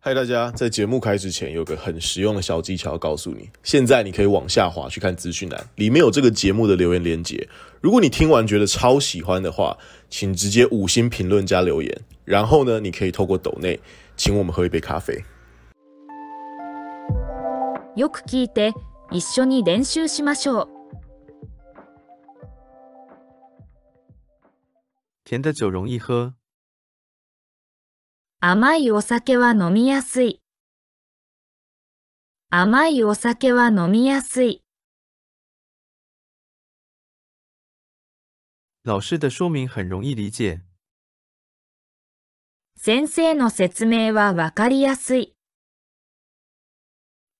嗨，大家！在节目开始前，有个很实用的小技巧要告诉你。现在你可以往下滑去看资讯栏，里面有这个节目的留言连接。如果你听完觉得超喜欢的话，请直接五星评论加留言。然后呢，你可以透过抖内请我们喝一杯咖啡。よく聞いて、一緒に練習しましょう。甜的酒容易喝， 甘いお酒は飲みやすい。甘いお酒は飲みやすい。老师的说明很容易理解。先生の説明はわかりやすい。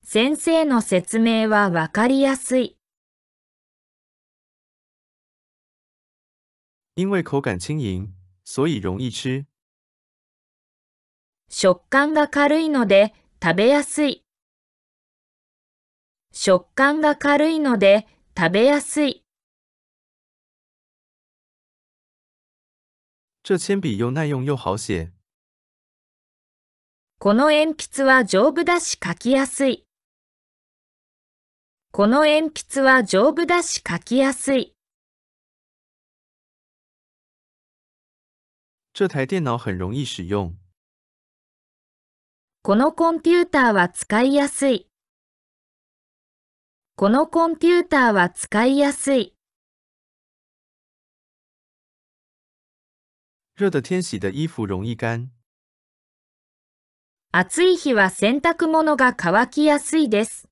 先生の説明はわかりやすい。因为口感轻盈，所以容易吃。食感が軽いので食べやすい。食感が軽いので食べやすい。这铅笔又耐用又好写。この鉛筆は丈夫だし書きやすい。この鉛筆は丈夫だし書きやすい。这台电脑很容易使用。このコンピューターは使いやすい。このコンピューターは使いやすい。热的天洗的衣服容易干。暑い日は洗濯物が乾きやすいです。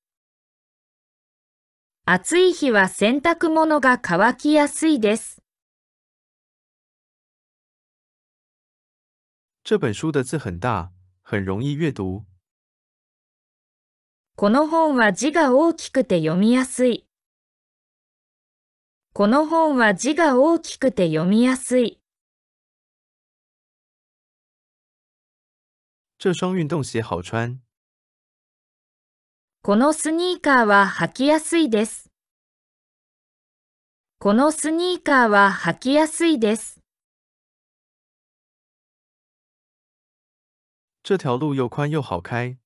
暑い日は洗濯物が乾きやすいです。这本书的字很大，很容易阅读。この本は字が大きくて読みやすい。この本は字が大きくて読みやすい。这双运动鞋好穿。このスニーカーは履きやすいです。このスニーカーは履きやすいです。这条路又宽又好开。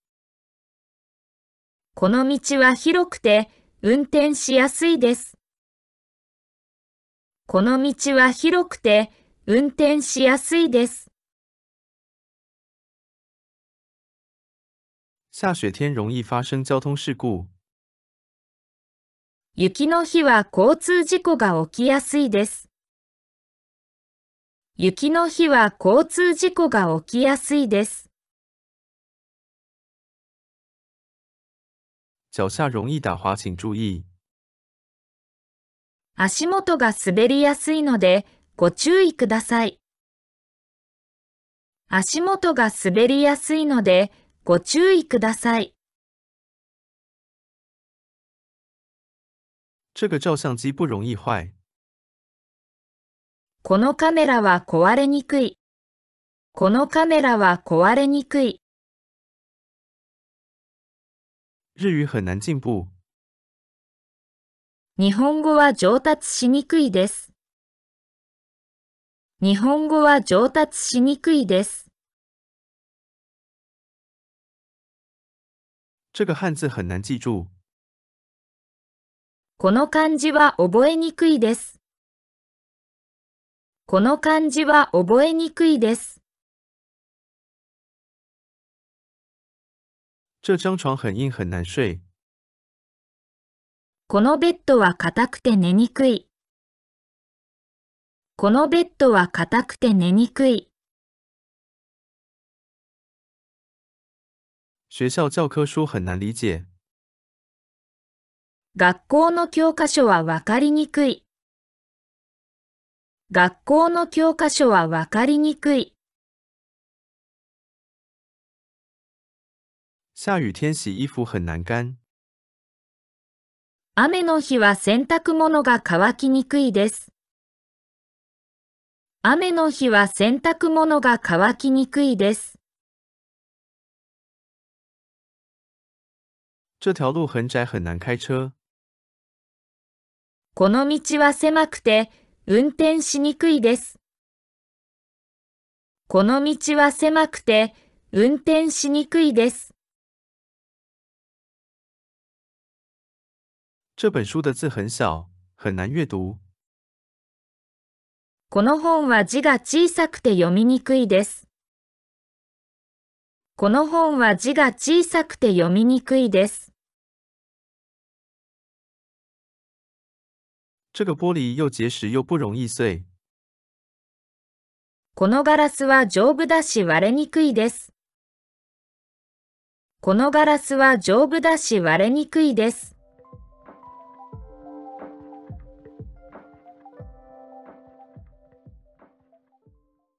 この道は広くて運転しやすいです。この道は広くて運転しやすいです。下雪天容易发生交通事故。雪の日は交通事故が起きやすいです。雪の日は交通事故が起きやすいです。脚下容易打滑，请注意。足元が滑りやすいのでご注意ください。足元が滑りやすいのでご注意ください。这个照相机不容易坏。このカメラは壊れにくい。このカメラは壊れにくい。日语很难进步。日本語は上達しにくいです。日本語は上達しにくいです。这个汉字很难记住。この漢字は覚えにくいです。この漢字は覚えにくいです。这张床很硬，很难睡。このベッドは硬くて寝にくい。このベッドは硬くて寝にくい。学校教科书很难理解。学校の教科書はわかりにくい。学校の教科書はわかりにくい。下雨天洗衣服很难干。雨の日は洗濯物が乾きにくいです。雨の日は洗濯物が乾きにくいです。这条路很窄，很难开车。この道は狭くて運転しにくいです。この道は狭くて運転しにくいです。这本书的字很小，很难阅读。この本は字が小さくて読みにくいです。この本は字が小さくて読みにくいです。这个玻璃又结实又不容易碎。このガラスは丈夫だし割れにくいです。このガラスは丈夫だし割れにくいです。